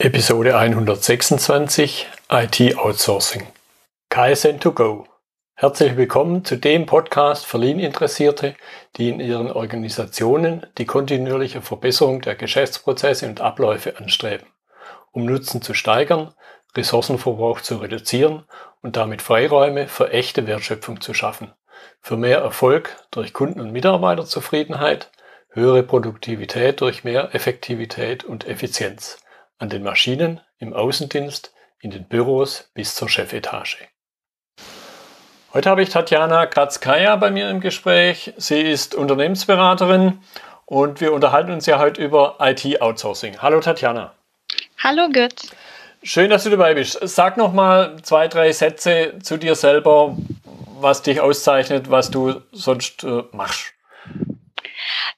Episode 126 IT Outsourcing. KSN2Go. Herzlich willkommen zu dem Podcast für Lean-Interessierte, die in ihren Organisationen die kontinuierliche Verbesserung der Geschäftsprozesse und Abläufe anstreben, um Nutzen zu steigern, Ressourcenverbrauch zu reduzieren und damit Freiräume für echte Wertschöpfung zu schaffen, für mehr Erfolg durch Kunden- und Mitarbeiterzufriedenheit, höhere Produktivität durch mehr Effektivität und Effizienz an den Maschinen, im Außendienst, in den Büros bis zur Chefetage. Heute habe ich Tatjana Kratzkaya bei mir im Gespräch. Sie ist Unternehmensberaterin und wir unterhalten uns ja heute über IT-Outsourcing. Hallo Tatjana. Hallo Götz. Schön, dass du dabei bist. Sag noch mal zwei, drei Sätze zu dir selber, was dich auszeichnet, was du sonst äh, machst.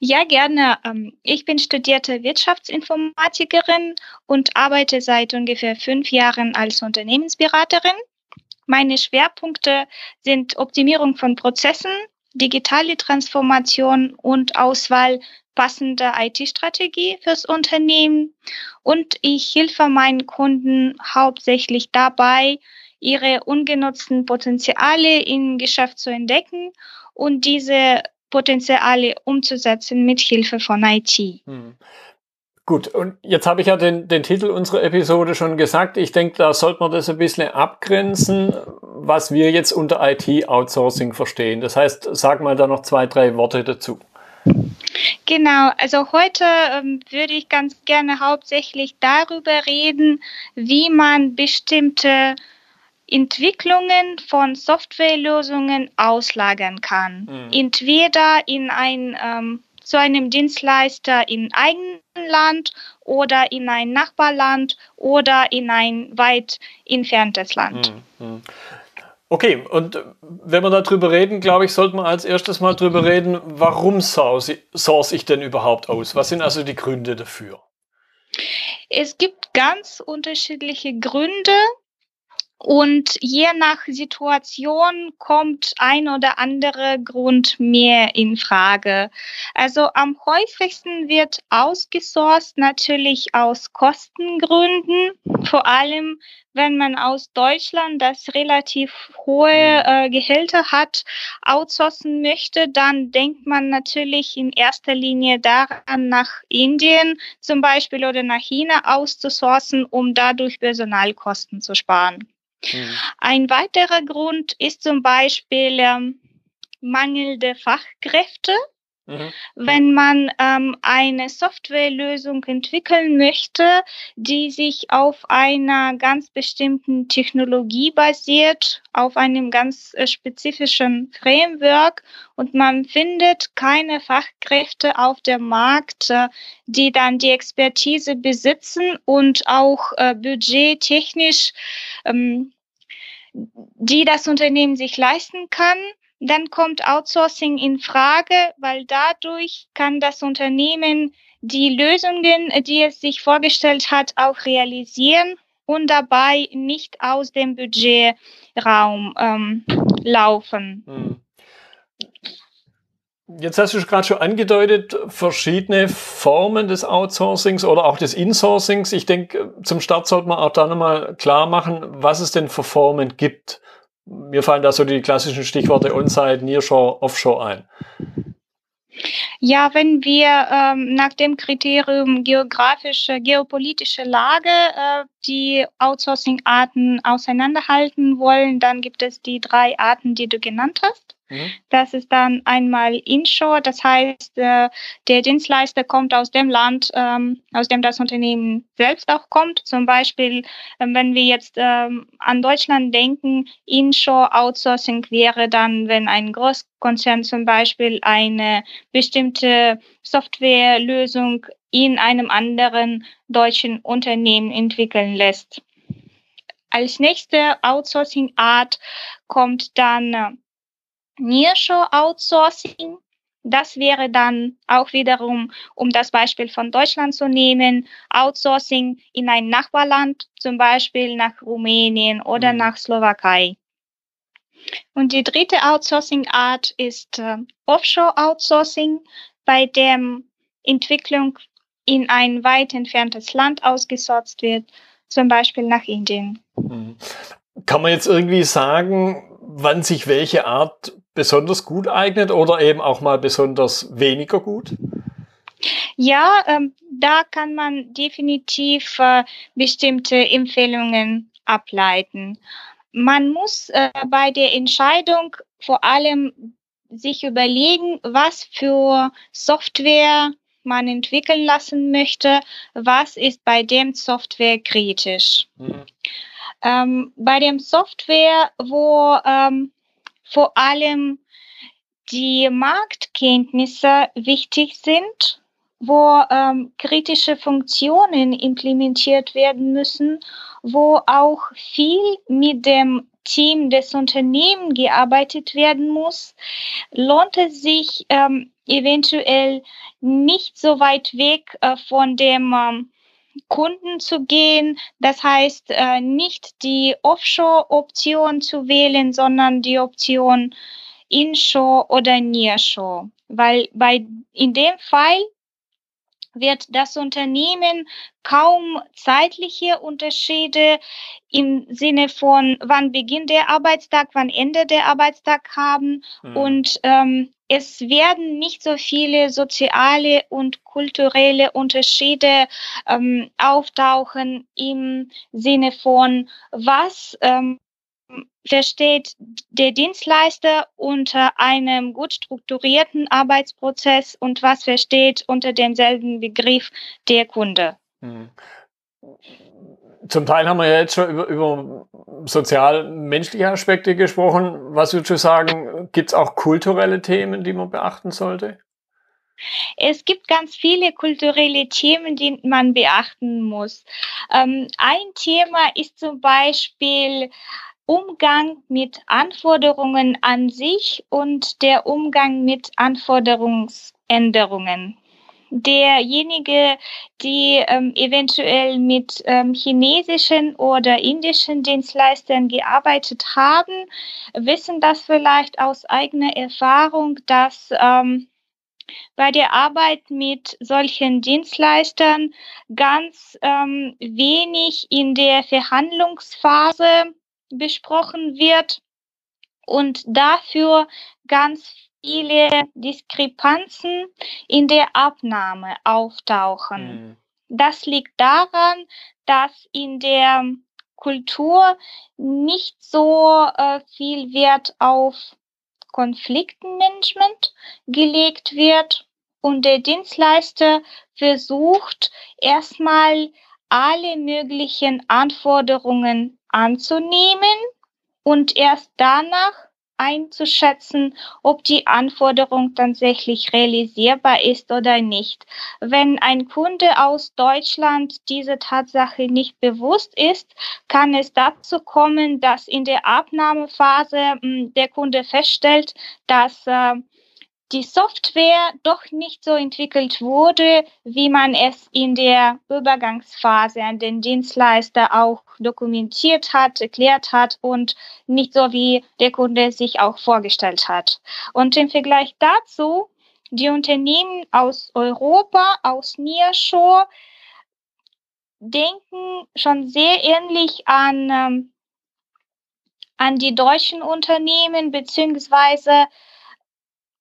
Ja, gerne. Ähm, ich bin studierte Wirtschaftsinformatikerin und arbeite seit ungefähr fünf Jahren als Unternehmensberaterin. Meine Schwerpunkte sind Optimierung von Prozessen, digitale Transformation und Auswahl passender IT-Strategie fürs Unternehmen. Und ich helfe meinen Kunden hauptsächlich dabei, ihre ungenutzten Potenziale im Geschäft zu entdecken und diese Potenziale umzusetzen mit Hilfe von IT. Hm. Gut, und jetzt habe ich ja den, den Titel unserer Episode schon gesagt. Ich denke, da sollte man das ein bisschen abgrenzen, was wir jetzt unter IT-Outsourcing verstehen. Das heißt, sag mal da noch zwei, drei Worte dazu. Genau, also heute ähm, würde ich ganz gerne hauptsächlich darüber reden, wie man bestimmte Entwicklungen von Softwarelösungen auslagern kann. Mhm. Entweder in ein, ähm, zu einem Dienstleister im eigenen Land oder in ein Nachbarland oder in ein weit entferntes Land. Mhm. Okay, und wenn wir darüber reden, glaube ich, sollte man als erstes mal darüber reden, warum source ich denn überhaupt aus? Was sind also die Gründe dafür? Es gibt ganz unterschiedliche Gründe. Und je nach Situation kommt ein oder andere Grund mehr in Frage. Also am häufigsten wird ausgesourced natürlich aus Kostengründen, vor allem wenn man aus Deutschland, das relativ hohe mhm. äh, Gehälter hat, outsourcen möchte, dann denkt man natürlich in erster Linie daran, nach Indien zum Beispiel oder nach China auszusourcen, um dadurch Personalkosten zu sparen. Mhm. Ein weiterer Grund ist zum Beispiel ähm, mangelnde Fachkräfte. Mhm. Wenn man ähm, eine Softwarelösung entwickeln möchte, die sich auf einer ganz bestimmten Technologie basiert, auf einem ganz äh, spezifischen Framework und man findet keine Fachkräfte auf dem Markt, äh, die dann die Expertise besitzen und auch äh, budgettechnisch ähm, die das Unternehmen sich leisten kann, dann kommt Outsourcing in Frage, weil dadurch kann das Unternehmen die Lösungen, die es sich vorgestellt hat, auch realisieren und dabei nicht aus dem Budgetraum ähm, laufen. Hm. Jetzt hast du gerade schon angedeutet, verschiedene Formen des Outsourcings oder auch des Insourcings. Ich denke, zum Start sollte man auch da nochmal klar machen, was es denn für Formen gibt. Mir fallen da so die klassischen Stichworte On-Site, Nearshore, Offshore ein. Ja, wenn wir ähm, nach dem Kriterium geografische, geopolitische Lage äh, die Outsourcing-Arten auseinanderhalten wollen, dann gibt es die drei Arten, die du genannt hast. Mhm. Das ist dann einmal Inshore, das heißt, äh, der Dienstleister kommt aus dem Land, ähm, aus dem das Unternehmen selbst auch kommt. Zum Beispiel, ähm, wenn wir jetzt ähm, an Deutschland denken, Inshore Outsourcing wäre dann, wenn ein Großkonzern zum Beispiel eine bestimmte Softwarelösung in einem anderen deutschen Unternehmen entwickeln lässt. Als nächste Outsourcing-Art kommt dann äh, Nearshore Outsourcing. Das wäre dann auch wiederum, um das Beispiel von Deutschland zu nehmen, Outsourcing in ein Nachbarland, zum Beispiel nach Rumänien oder mhm. nach Slowakei. Und die dritte Outsourcing-Art ist äh, Offshore Outsourcing, bei dem Entwicklung in ein weit entferntes Land ausgesorgt wird, zum Beispiel nach Indien. Mhm. Kann man jetzt irgendwie sagen, wann sich welche Art besonders gut eignet oder eben auch mal besonders weniger gut? Ja, ähm, da kann man definitiv äh, bestimmte Empfehlungen ableiten. Man muss äh, bei der Entscheidung vor allem sich überlegen, was für Software man entwickeln lassen möchte, was ist bei dem Software kritisch. Mhm. Ähm, bei dem Software, wo ähm, vor allem die Marktkenntnisse wichtig sind, wo ähm, kritische Funktionen implementiert werden müssen, wo auch viel mit dem Team des Unternehmens gearbeitet werden muss, lohnt es sich ähm, eventuell nicht so weit weg äh, von dem ähm, Kunden zu gehen. Das heißt, äh, nicht die Offshore-Option zu wählen, sondern die Option Inshore oder Nearshore. Weil bei, in dem Fall wird das Unternehmen kaum zeitliche Unterschiede im Sinne von wann beginnt der Arbeitstag, wann endet der Arbeitstag haben mhm. und ähm, es werden nicht so viele soziale und kulturelle Unterschiede ähm, auftauchen im Sinne von was ähm, versteht der Dienstleister unter einem gut strukturierten Arbeitsprozess und was versteht unter demselben Begriff der Kunde. Hm. Zum Teil haben wir ja jetzt schon über, über sozial-menschliche Aspekte gesprochen. Was würdest du sagen, gibt es auch kulturelle Themen, die man beachten sollte? Es gibt ganz viele kulturelle Themen, die man beachten muss. Ähm, ein Thema ist zum Beispiel Umgang mit Anforderungen an sich und der Umgang mit Anforderungsänderungen. Derjenige, die ähm, eventuell mit ähm, chinesischen oder indischen Dienstleistern gearbeitet haben, wissen das vielleicht aus eigener Erfahrung, dass ähm, bei der Arbeit mit solchen Dienstleistern ganz ähm, wenig in der Verhandlungsphase besprochen wird und dafür ganz viele Diskrepanzen in der Abnahme auftauchen. Mhm. Das liegt daran, dass in der Kultur nicht so äh, viel Wert auf Konfliktenmanagement gelegt wird und der Dienstleister versucht erstmal alle möglichen Anforderungen anzunehmen und erst danach einzuschätzen, ob die Anforderung tatsächlich realisierbar ist oder nicht. Wenn ein Kunde aus Deutschland diese Tatsache nicht bewusst ist, kann es dazu kommen, dass in der Abnahmephase hm, der Kunde feststellt, dass äh, die Software doch nicht so entwickelt wurde, wie man es in der Übergangsphase an den Dienstleister auch dokumentiert hat, erklärt hat und nicht so, wie der Kunde sich auch vorgestellt hat. Und im Vergleich dazu, die Unternehmen aus Europa, aus Nearshore, denken schon sehr ähnlich an, ähm, an die deutschen Unternehmen, beziehungsweise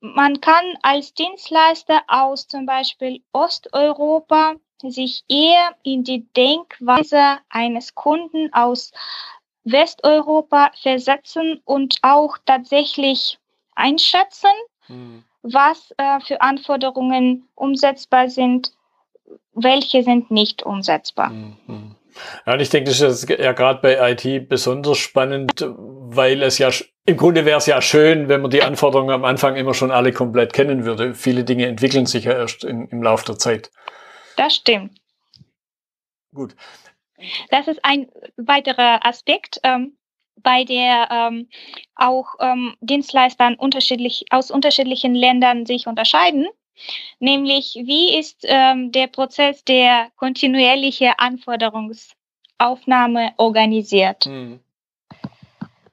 man kann als Dienstleister aus zum Beispiel Osteuropa sich eher in die Denkweise eines Kunden aus Westeuropa versetzen und auch tatsächlich einschätzen, hm. was äh, für Anforderungen umsetzbar sind, welche sind nicht umsetzbar. Hm, hm. Ja, und ich denke, das ist ja gerade bei IT besonders spannend, weil es ja im Grunde wäre es ja schön, wenn man die Anforderungen am Anfang immer schon alle komplett kennen würde. Viele Dinge entwickeln sich ja erst in, im Laufe der Zeit. Das stimmt. Gut. Das ist ein weiterer Aspekt, ähm, bei der ähm, auch ähm, Dienstleistern unterschiedlich, aus unterschiedlichen Ländern sich unterscheiden. Nämlich, wie ist ähm, der Prozess der kontinuierlichen Anforderungsaufnahme organisiert? Hm.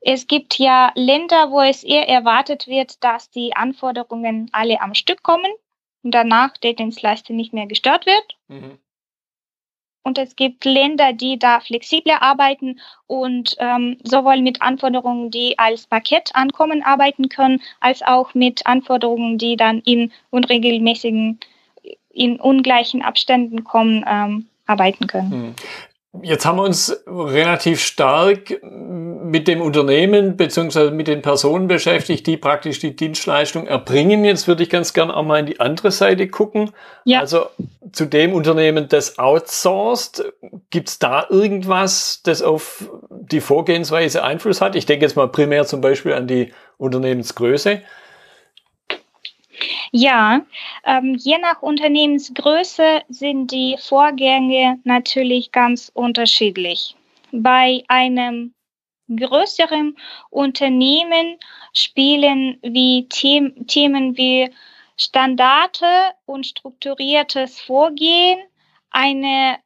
Es gibt ja Länder, wo es eher erwartet wird, dass die Anforderungen alle am Stück kommen danach der Dienstleister nicht mehr gestört wird. Mhm. Und es gibt Länder, die da flexibler arbeiten und ähm, sowohl mit Anforderungen, die als Paket ankommen, arbeiten können, als auch mit Anforderungen, die dann in unregelmäßigen, in ungleichen Abständen kommen, ähm, arbeiten können. Hm. Jetzt haben wir uns relativ stark mit dem Unternehmen beziehungsweise mit den Personen beschäftigt, die praktisch die Dienstleistung erbringen. Jetzt würde ich ganz gern auch mal in die andere Seite gucken. Ja. Also zu dem Unternehmen, das outsourced, gibt es da irgendwas, das auf die Vorgehensweise Einfluss hat? Ich denke jetzt mal primär zum Beispiel an die Unternehmensgröße. Ja, ähm, je nach Unternehmensgröße sind die Vorgänge natürlich ganz unterschiedlich. Bei einem größeren Unternehmen spielen wie The Themen wie Standarte und strukturiertes Vorgehen eine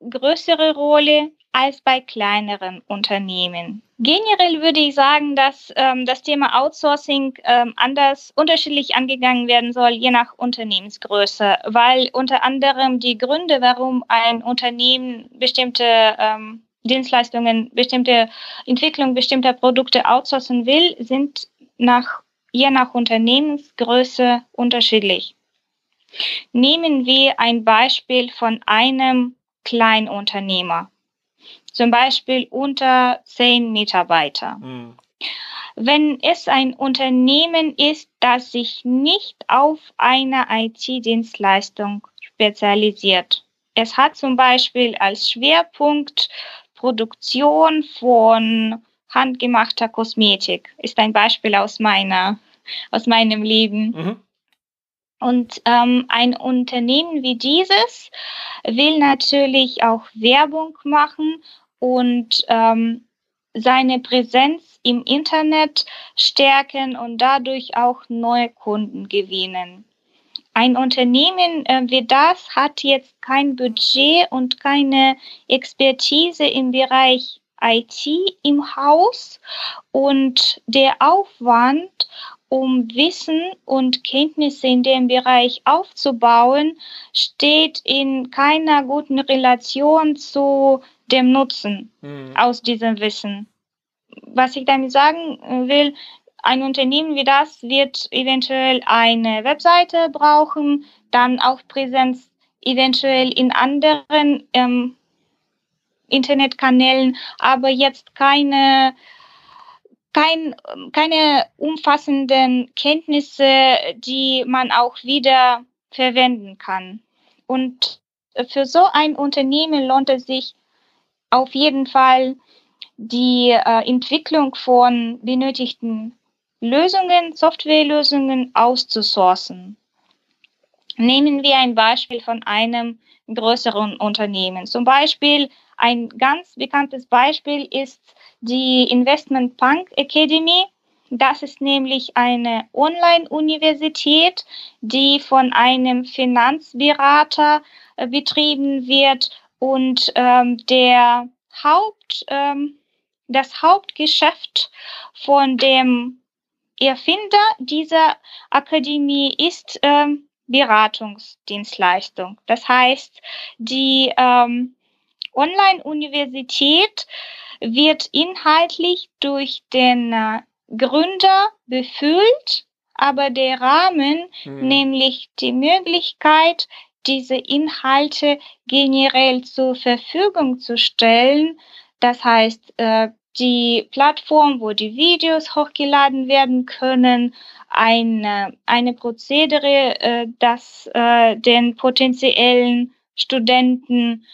größere Rolle als bei kleineren Unternehmen. Generell würde ich sagen, dass ähm, das Thema Outsourcing ähm, anders unterschiedlich angegangen werden soll, je nach Unternehmensgröße, weil unter anderem die Gründe, warum ein Unternehmen bestimmte ähm, Dienstleistungen, bestimmte Entwicklung bestimmter Produkte outsourcen will, sind nach, je nach Unternehmensgröße unterschiedlich. Nehmen wir ein Beispiel von einem Kleinunternehmer zum Beispiel unter zehn Mitarbeiter. Mhm. Wenn es ein Unternehmen ist, das sich nicht auf eine IT-Dienstleistung spezialisiert. Es hat zum Beispiel als Schwerpunkt Produktion von handgemachter Kosmetik. Ist ein Beispiel aus meiner, aus meinem Leben. Mhm. Und ähm, ein Unternehmen wie dieses will natürlich auch Werbung machen und ähm, seine Präsenz im Internet stärken und dadurch auch neue Kunden gewinnen. Ein Unternehmen äh, wie das hat jetzt kein Budget und keine Expertise im Bereich IT im Haus und der Aufwand, um Wissen und Kenntnisse in dem Bereich aufzubauen, steht in keiner guten Relation zu dem Nutzen mhm. aus diesem Wissen. Was ich damit sagen äh, will, ein Unternehmen wie das wird eventuell eine Webseite brauchen, dann auch Präsenz eventuell in anderen ähm, Internetkanälen, aber jetzt keine, kein, keine umfassenden Kenntnisse, die man auch wieder verwenden kann. Und für so ein Unternehmen lohnt es sich auf jeden Fall die äh, Entwicklung von benötigten Lösungen, Softwarelösungen auszusourcen. Nehmen wir ein Beispiel von einem größeren Unternehmen. Zum Beispiel ein ganz bekanntes Beispiel ist die Investment Punk Academy. Das ist nämlich eine Online-Universität, die von einem Finanzberater äh, betrieben wird und ähm, der Haupt, ähm, das Hauptgeschäft von dem Erfinder dieser Akademie ist ähm, Beratungsdienstleistung. Das heißt, die ähm, Online-Universität wird inhaltlich durch den äh, Gründer befüllt, aber der Rahmen, hm. nämlich die Möglichkeit, diese Inhalte generell zur Verfügung zu stellen. Das heißt, äh, die Plattform, wo die Videos hochgeladen werden können, eine, eine Prozedere, äh, das äh, den potenziellen Studenten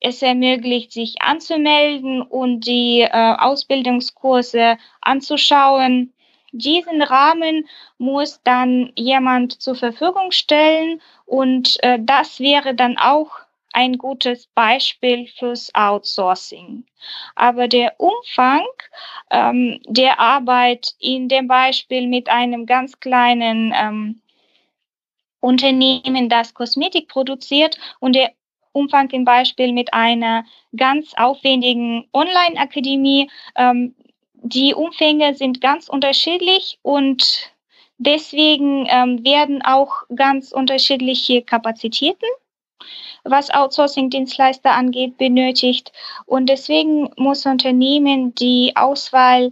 es ermöglicht, sich anzumelden und die Ausbildungskurse anzuschauen. Diesen Rahmen muss dann jemand zur Verfügung stellen und äh, das wäre dann auch ein gutes Beispiel fürs Outsourcing. Aber der Umfang ähm, der Arbeit in dem Beispiel mit einem ganz kleinen ähm, Unternehmen, das Kosmetik produziert und der Umfang im Beispiel mit einer ganz aufwendigen Online-Akademie, ähm, die Umfänge sind ganz unterschiedlich und Deswegen ähm, werden auch ganz unterschiedliche Kapazitäten, was Outsourcing-Dienstleister angeht, benötigt. Und deswegen muss Unternehmen die Auswahl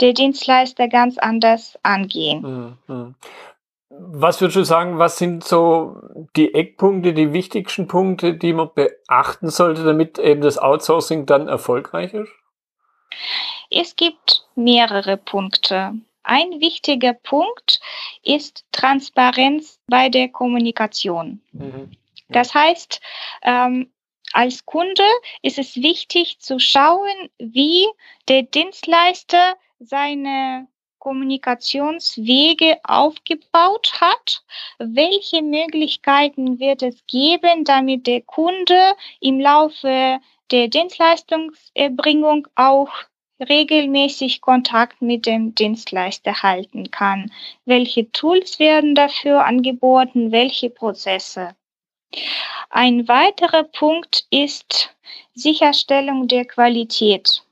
der Dienstleister ganz anders angehen. Was würdest du sagen, was sind so die Eckpunkte, die wichtigsten Punkte, die man beachten sollte, damit eben das Outsourcing dann erfolgreich ist? Es gibt mehrere Punkte. Ein wichtiger Punkt ist Transparenz bei der Kommunikation. Mhm. Das heißt, ähm, als Kunde ist es wichtig zu schauen, wie der Dienstleister seine Kommunikationswege aufgebaut hat. Welche Möglichkeiten wird es geben, damit der Kunde im Laufe der Dienstleistungserbringung auch regelmäßig Kontakt mit dem Dienstleister halten kann. Welche Tools werden dafür angeboten? Welche Prozesse? Ein weiterer Punkt ist Sicherstellung der Qualität.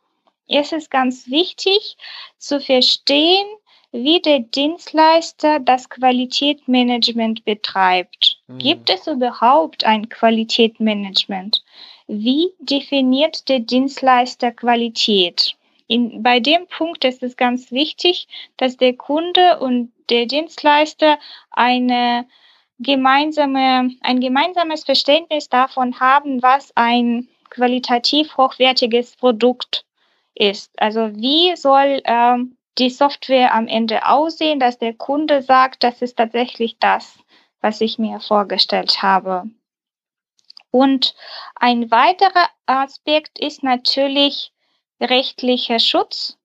Es ist ganz wichtig zu verstehen, wie der Dienstleister das Qualitätsmanagement betreibt. Mhm. Gibt es überhaupt ein Qualitätsmanagement? Wie definiert der Dienstleister Qualität? In, bei dem Punkt ist es ganz wichtig, dass der Kunde und der Dienstleister eine gemeinsame, ein gemeinsames Verständnis davon haben, was ein qualitativ hochwertiges Produkt ist. Also wie soll ähm, die Software am Ende aussehen, dass der Kunde sagt, das ist tatsächlich das, was ich mir vorgestellt habe. Und ein weiterer Aspekt ist natürlich rechtlicher Schutz.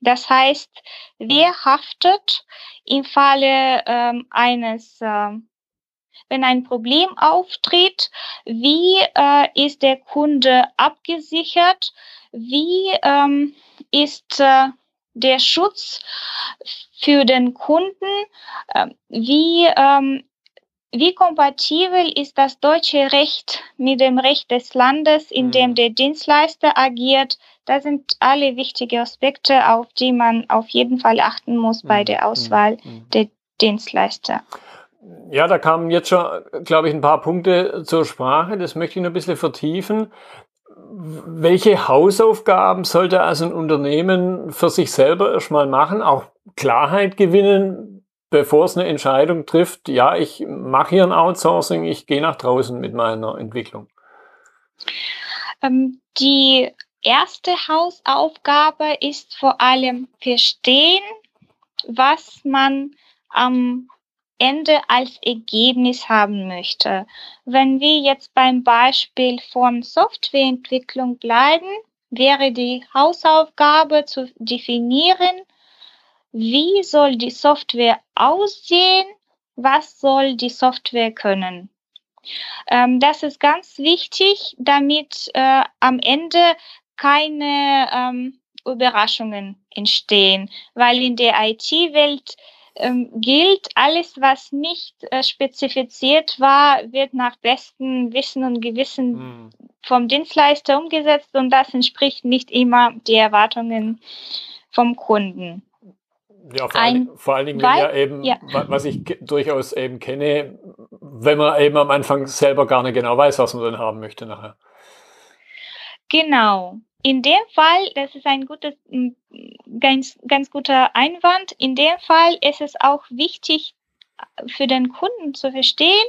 Das heißt, wer haftet im Falle ähm, eines, äh, wenn ein Problem auftritt, wie äh, ist der Kunde abgesichert, wie ähm, ist äh, der Schutz für den Kunden, äh, wie ähm, wie kompatibel ist das deutsche Recht mit dem Recht des Landes, in dem mhm. der Dienstleister agiert? Das sind alle wichtige Aspekte, auf die man auf jeden Fall achten muss bei mhm. der Auswahl mhm. der Dienstleister. Ja, da kamen jetzt schon, glaube ich, ein paar Punkte zur Sprache. Das möchte ich noch ein bisschen vertiefen. Welche Hausaufgaben sollte also ein Unternehmen für sich selber erstmal machen? Auch Klarheit gewinnen, bevor es eine Entscheidung trifft, ja, ich mache hier ein Outsourcing, ich gehe nach draußen mit meiner Entwicklung? Ähm, die erste Hausaufgabe ist vor allem verstehen, was man am Ende als Ergebnis haben möchte. Wenn wir jetzt beim Beispiel von Softwareentwicklung bleiben, wäre die Hausaufgabe zu definieren, wie soll die Software aussehen, was soll die Software können. Ähm, das ist ganz wichtig, damit äh, am Ende keine ähm, Überraschungen entstehen, weil in der IT-Welt ähm, gilt, alles, was nicht äh, spezifiziert war, wird nach bestem Wissen und Gewissen mhm. vom Dienstleister umgesetzt und das entspricht nicht immer die Erwartungen vom Kunden. Ja, vor, ein, allen, vor allen Dingen, weil, ja eben, ja. was ich durchaus eben kenne, wenn man eben am Anfang selber gar nicht genau weiß, was man dann haben möchte nachher. Genau. In dem Fall, das ist ein gutes, ganz, ganz guter Einwand. In dem Fall ist es auch wichtig für den Kunden zu verstehen,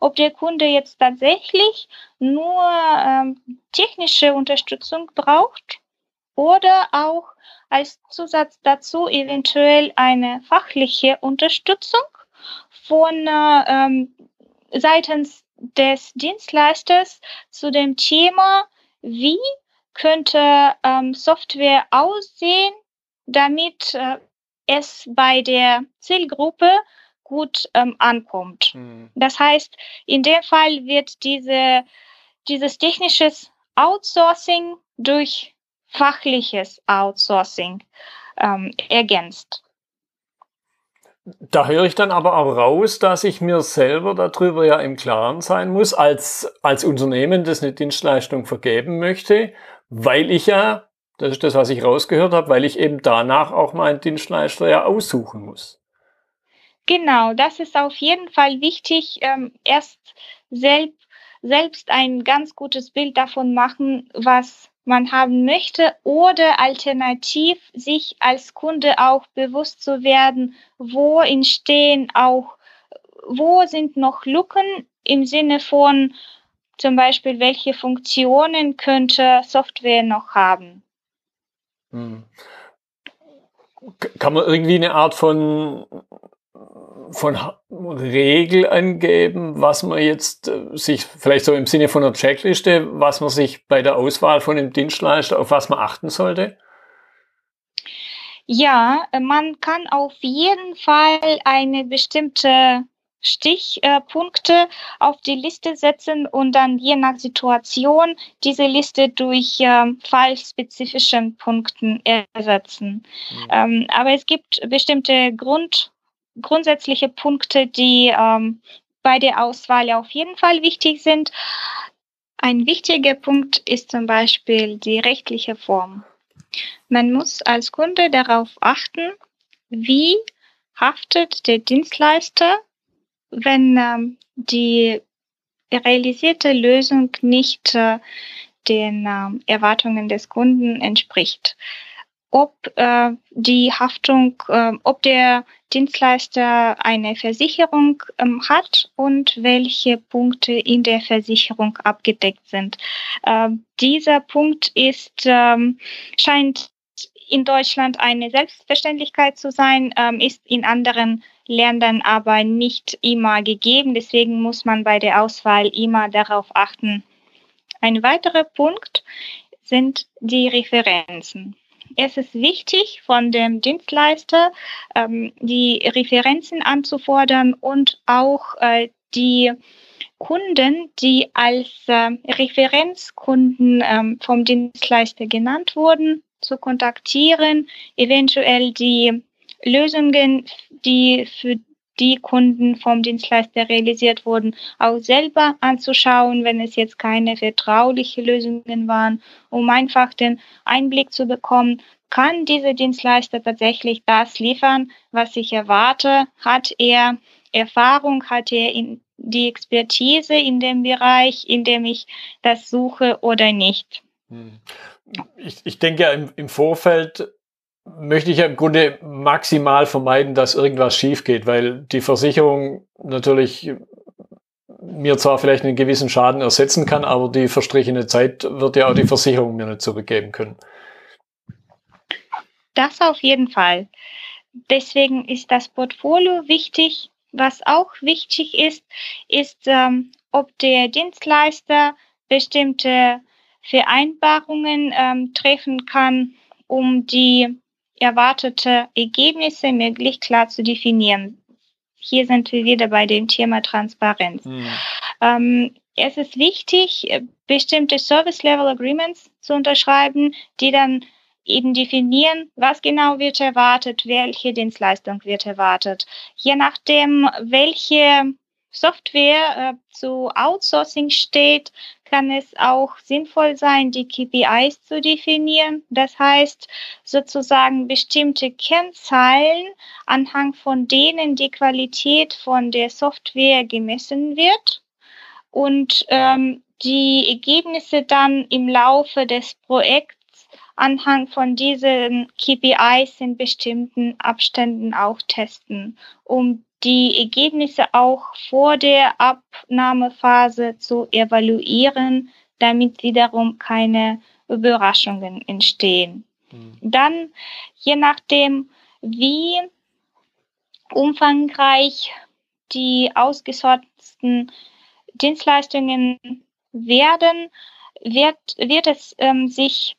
ob der Kunde jetzt tatsächlich nur ähm, technische Unterstützung braucht oder auch als Zusatz dazu eventuell eine fachliche Unterstützung von äh, ähm, seitens des Dienstleisters zu dem Thema, wie könnte ähm, Software aussehen, damit äh, es bei der Zielgruppe gut ähm, ankommt. Mhm. Das heißt, in dem Fall wird diese, dieses technisches Outsourcing durch fachliches Outsourcing ähm, ergänzt. Da höre ich dann aber auch raus, dass ich mir selber darüber ja im Klaren sein muss, als, als Unternehmen, das eine Dienstleistung vergeben möchte, weil ich ja, das ist das, was ich rausgehört habe, weil ich eben danach auch meinen Dienstleister ja aussuchen muss. Genau, das ist auf jeden Fall wichtig. Ähm, erst selbst, selbst ein ganz gutes Bild davon machen, was man haben möchte oder alternativ sich als Kunde auch bewusst zu werden, wo entstehen auch, wo sind noch Lücken im Sinne von zum Beispiel, welche Funktionen könnte Software noch haben. Hm. Kann man irgendwie eine Art von von Regel angeben, was man jetzt äh, sich, vielleicht so im Sinne von einer Checkliste, was man sich bei der Auswahl von dem Dienstleister, auf was man achten sollte? Ja, man kann auf jeden Fall eine bestimmte Stichpunkte auf die Liste setzen und dann je nach Situation diese Liste durch äh, fallspezifischen Punkten ersetzen. Mhm. Ähm, aber es gibt bestimmte Grund grundsätzliche Punkte, die ähm, bei der Auswahl auf jeden Fall wichtig sind. Ein wichtiger Punkt ist zum Beispiel die rechtliche Form. Man muss als Kunde darauf achten, wie haftet der Dienstleister, wenn ähm, die realisierte Lösung nicht äh, den äh, Erwartungen des Kunden entspricht ob äh, die Haftung, äh, ob der Dienstleister eine Versicherung ähm, hat und welche Punkte in der Versicherung abgedeckt sind. Äh, dieser Punkt ist, ähm, scheint in Deutschland eine Selbstverständlichkeit zu sein, ähm, ist in anderen Ländern aber nicht immer gegeben. Deswegen muss man bei der Auswahl immer darauf achten. Ein weiterer Punkt sind die Referenzen es ist wichtig, von dem Dienstleister ähm, die Referenzen anzufordern und auch äh, die Kunden, die als äh, Referenzkunden ähm, vom Dienstleister genannt wurden, zu kontaktieren, eventuell die Lösungen, die für die Kunden vom Dienstleister realisiert wurden, auch selber anzuschauen, wenn es jetzt keine vertrauliche Lösungen waren, um einfach den Einblick zu bekommen, kann dieser Dienstleister tatsächlich das liefern, was ich erwarte? Hat er Erfahrung, hat er die Expertise in dem Bereich, in dem ich das suche oder nicht? Hm. Ich, ich denke im, im Vorfeld möchte ich ja im Grunde maximal vermeiden, dass irgendwas schief geht, weil die Versicherung natürlich mir zwar vielleicht einen gewissen Schaden ersetzen kann, aber die verstrichene Zeit wird ja auch die Versicherung mir nicht zurückgeben können. Das auf jeden Fall. Deswegen ist das Portfolio wichtig. Was auch wichtig ist, ist, ähm, ob der Dienstleister bestimmte Vereinbarungen ähm, treffen kann, um die erwartete Ergebnisse möglichst klar zu definieren. Hier sind wir wieder bei dem Thema Transparenz. Mhm. Ähm, es ist wichtig, bestimmte Service Level Agreements zu unterschreiben, die dann eben definieren, was genau wird erwartet, welche Dienstleistung wird erwartet. Je nachdem, welche Software äh, zu Outsourcing steht, kann es auch sinnvoll sein, die KPIs zu definieren. Das heißt, sozusagen bestimmte Kennzahlen, anhand von denen die Qualität von der Software gemessen wird und ähm, die Ergebnisse dann im Laufe des Projekts anhand von diesen KPIs in bestimmten Abständen auch testen, um die Ergebnisse auch vor der Abnahmephase zu evaluieren, damit wiederum keine Überraschungen entstehen. Mhm. Dann, je nachdem, wie umfangreich die ausgesorteten Dienstleistungen werden, wird, wird es ähm, sich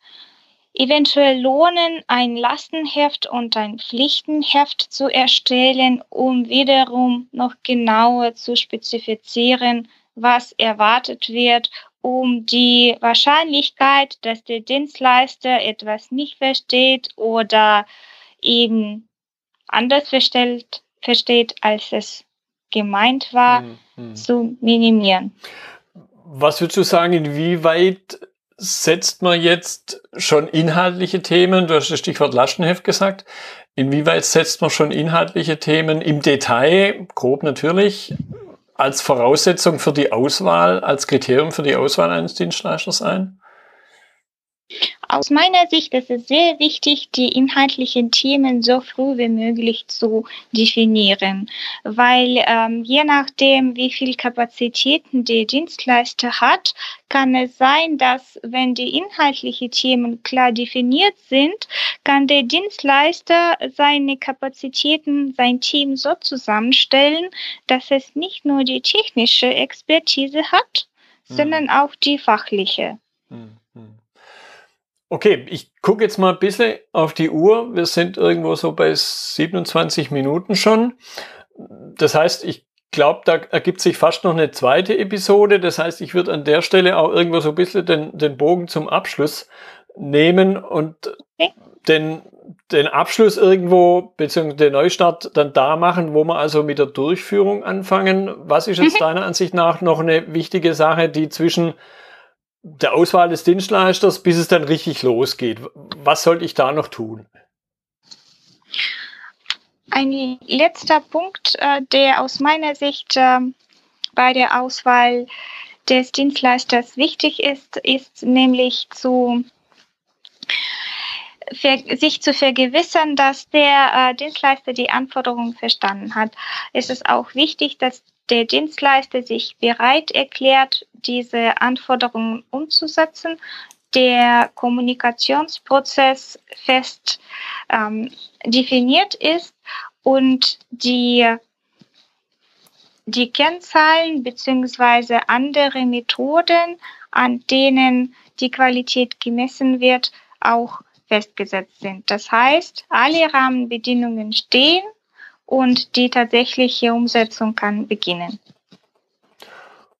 eventuell lohnen, ein Lastenheft und ein Pflichtenheft zu erstellen, um wiederum noch genauer zu spezifizieren, was erwartet wird, um die Wahrscheinlichkeit, dass der Dienstleister etwas nicht versteht oder eben anders verstellt, versteht, als es gemeint war, mhm. zu minimieren. Was würdest du sagen, inwieweit setzt man jetzt schon inhaltliche Themen, du hast das Stichwort Lastenheft gesagt, inwieweit setzt man schon inhaltliche Themen im Detail, grob natürlich, als Voraussetzung für die Auswahl, als Kriterium für die Auswahl eines Dienstleisters ein? Aus meiner Sicht ist es sehr wichtig, die inhaltlichen Themen so früh wie möglich zu definieren, weil ähm, je nachdem, wie viel Kapazitäten der Dienstleister hat, kann es sein, dass wenn die inhaltlichen Themen klar definiert sind, kann der Dienstleister seine Kapazitäten, sein Team so zusammenstellen, dass es nicht nur die technische Expertise hat, mhm. sondern auch die fachliche. Mhm. Okay, ich gucke jetzt mal ein bisschen auf die Uhr. Wir sind irgendwo so bei 27 Minuten schon. Das heißt, ich glaube, da ergibt sich fast noch eine zweite Episode. Das heißt, ich würde an der Stelle auch irgendwo so ein bisschen den, den Bogen zum Abschluss nehmen und den, den Abschluss irgendwo, beziehungsweise den Neustart dann da machen, wo wir also mit der Durchführung anfangen. Was ist jetzt mhm. deiner Ansicht nach noch eine wichtige Sache, die zwischen der Auswahl des Dienstleisters, bis es dann richtig losgeht. Was sollte ich da noch tun? Ein letzter Punkt, äh, der aus meiner Sicht äh, bei der Auswahl des Dienstleisters wichtig ist, ist nämlich zu sich zu vergewissern, dass der äh, Dienstleister die Anforderungen verstanden hat. Es ist auch wichtig, dass der Dienstleister sich bereit erklärt, diese Anforderungen umzusetzen, der Kommunikationsprozess fest ähm, definiert ist und die, die Kennzahlen bzw. andere Methoden, an denen die Qualität gemessen wird, auch festgesetzt sind. Das heißt, alle Rahmenbedingungen stehen und die tatsächliche Umsetzung kann beginnen.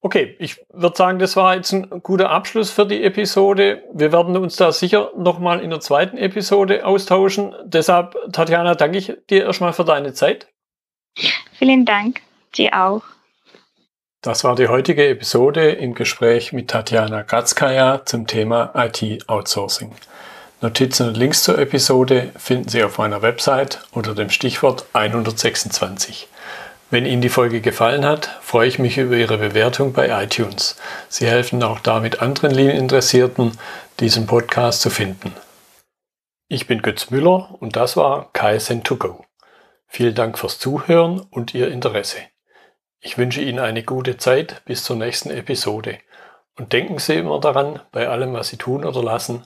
Okay, ich würde sagen, das war jetzt ein guter Abschluss für die Episode. Wir werden uns da sicher nochmal in der zweiten Episode austauschen. Deshalb, Tatjana, danke ich dir erstmal für deine Zeit. Vielen Dank, dir auch. Das war die heutige Episode im Gespräch mit Tatjana Kratzkaya zum Thema IT-Outsourcing. Notizen und Links zur Episode finden Sie auf meiner Website unter dem Stichwort 126. Wenn Ihnen die Folge gefallen hat, freue ich mich über Ihre Bewertung bei iTunes. Sie helfen auch damit anderen Lean-Interessierten, diesen Podcast zu finden. Ich bin Götz Müller und das war KSN2Go. Vielen Dank fürs Zuhören und Ihr Interesse. Ich wünsche Ihnen eine gute Zeit bis zur nächsten Episode. Und denken Sie immer daran, bei allem, was Sie tun oder lassen,